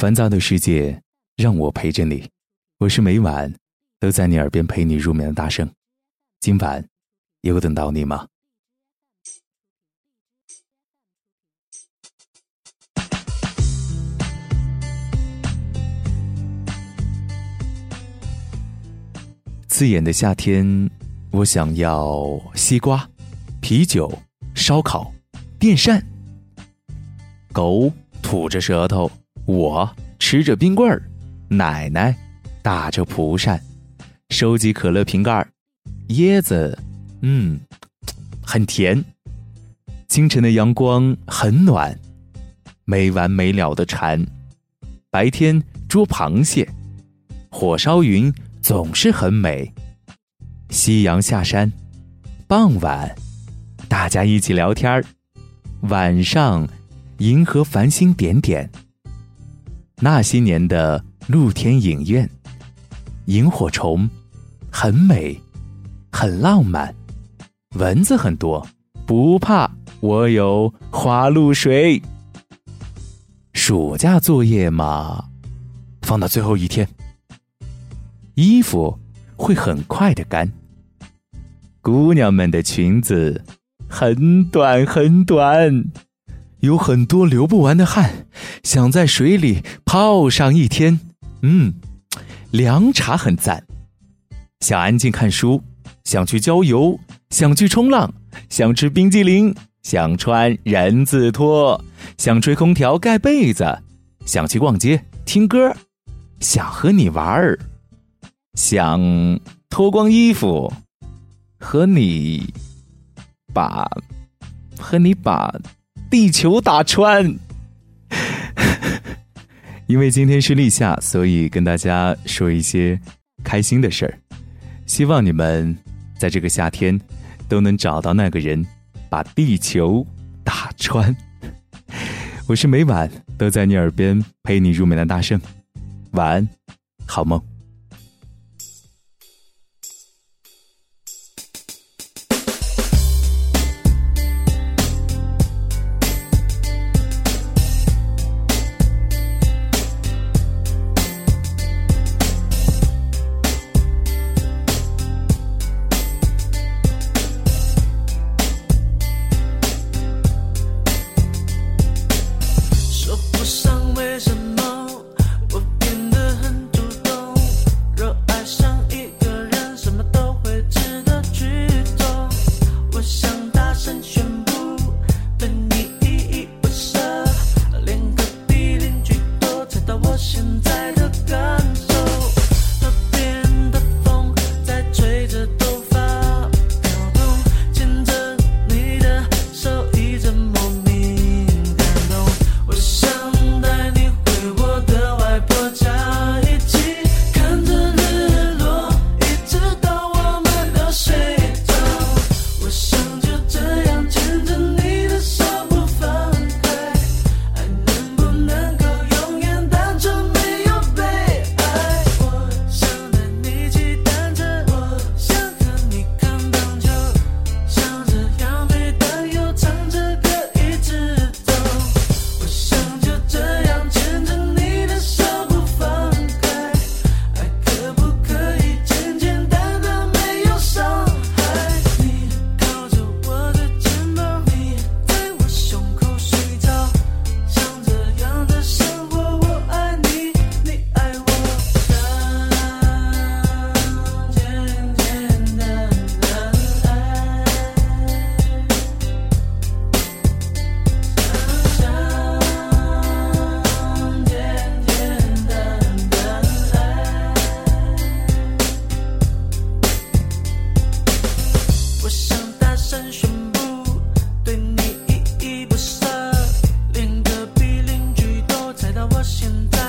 烦躁的世界，让我陪着你。我是每晚都在你耳边陪你入眠的大圣。今晚有等到你吗？刺眼的夏天，我想要西瓜、啤酒、烧烤、电扇。狗吐着舌头，我吃着冰棍儿，奶奶打着蒲扇，收集可乐瓶盖儿椰子，嗯，很甜。清晨的阳光很暖，没完没了的蝉。白天捉螃蟹，火烧云总是很美。夕阳下山，傍晚大家一起聊天儿，晚上。银河繁星点点。那些年的露天影院，萤火虫很美，很浪漫，蚊子很多，不怕，我有花露水。暑假作业嘛，放到最后一天，衣服会很快的干。姑娘们的裙子很短很短。有很多流不完的汗，想在水里泡上一天。嗯，凉茶很赞。想安静看书，想去郊游，想去冲浪，想吃冰激凌，想穿人字拖，想吹空调盖被子，想去逛街听歌，想和你玩儿，想脱光衣服和你把和你把。地球打穿，因为今天是立夏，所以跟大家说一些开心的事儿。希望你们在这个夏天都能找到那个人，把地球打穿。我是每晚都在你耳边陪你入眠的大圣，晚安，好梦。passion.